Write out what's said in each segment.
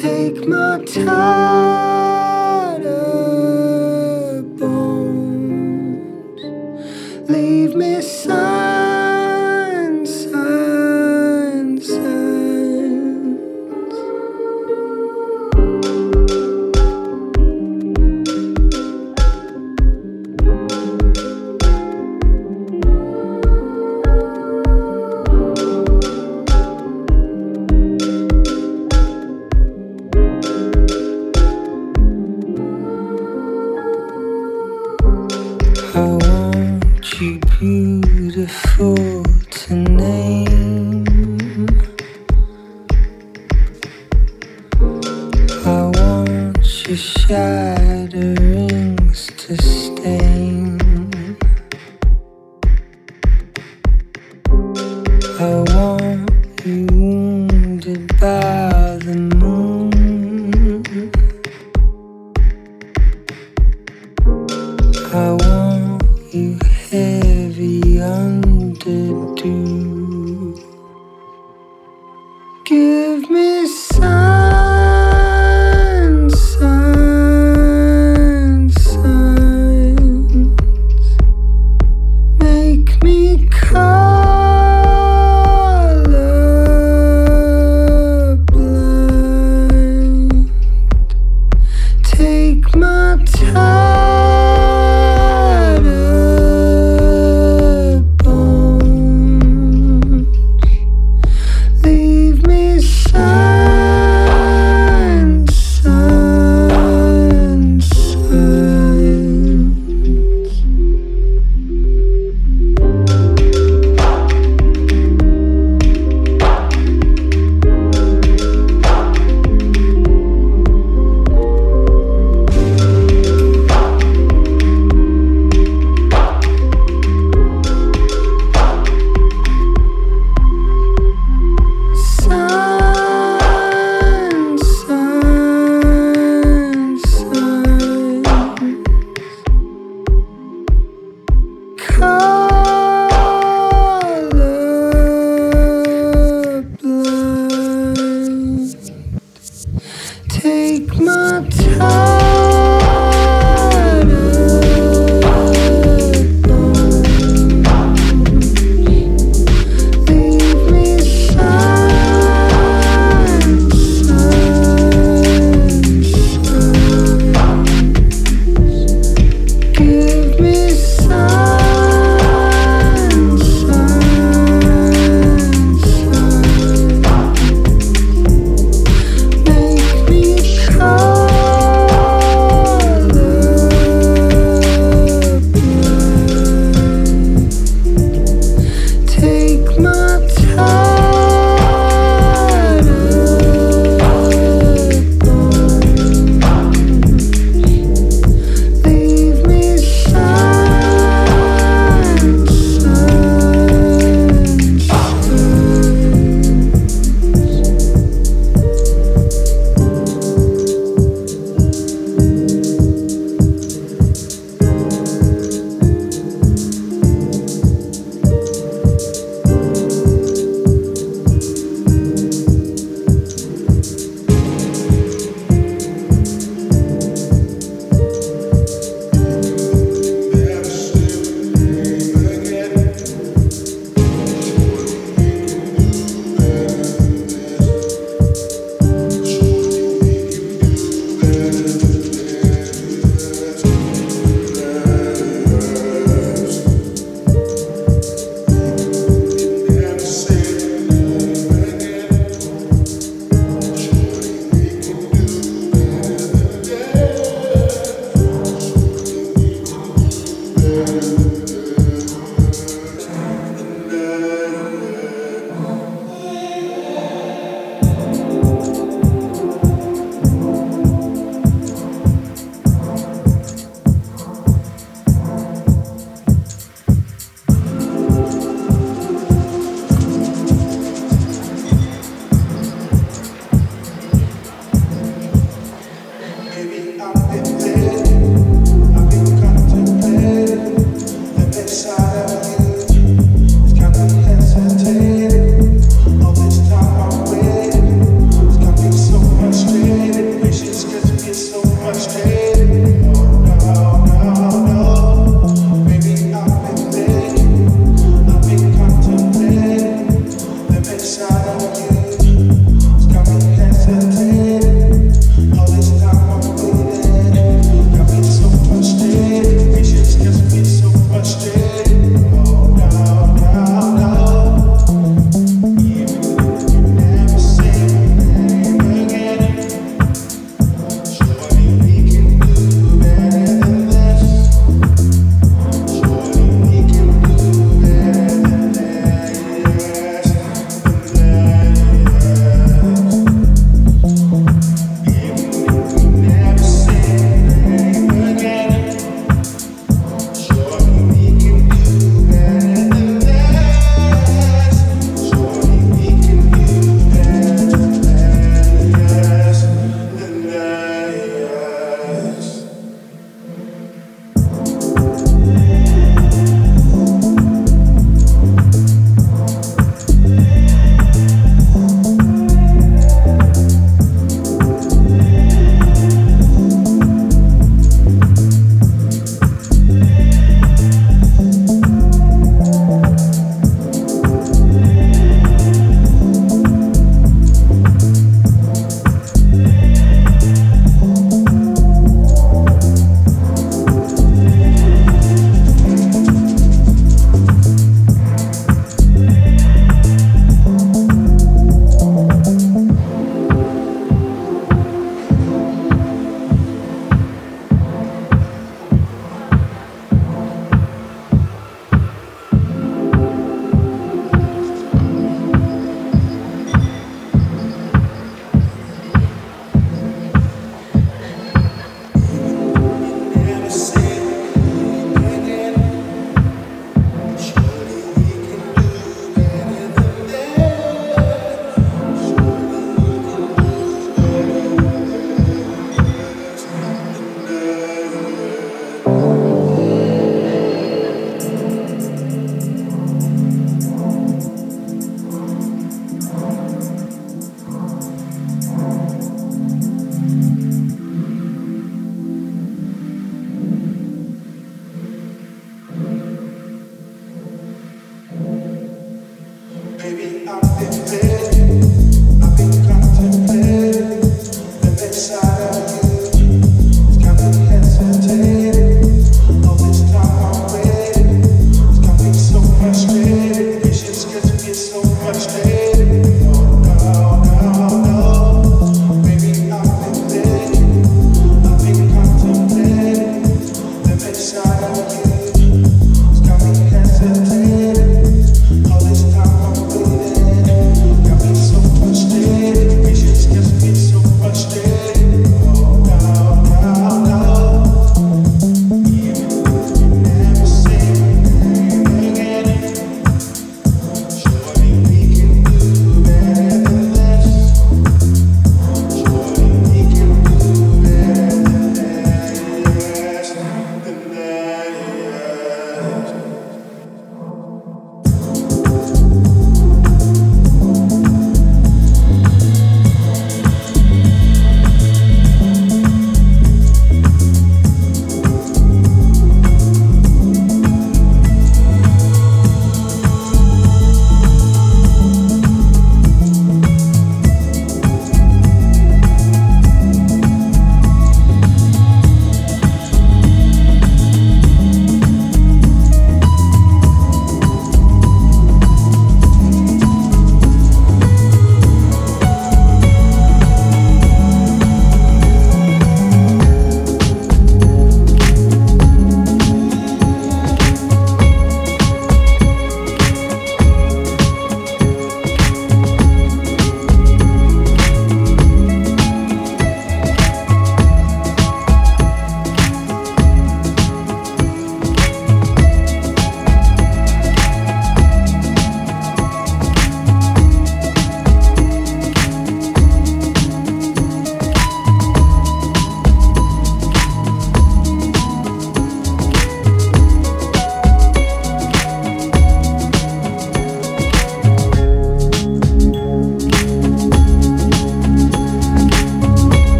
Take my tired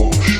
gauche.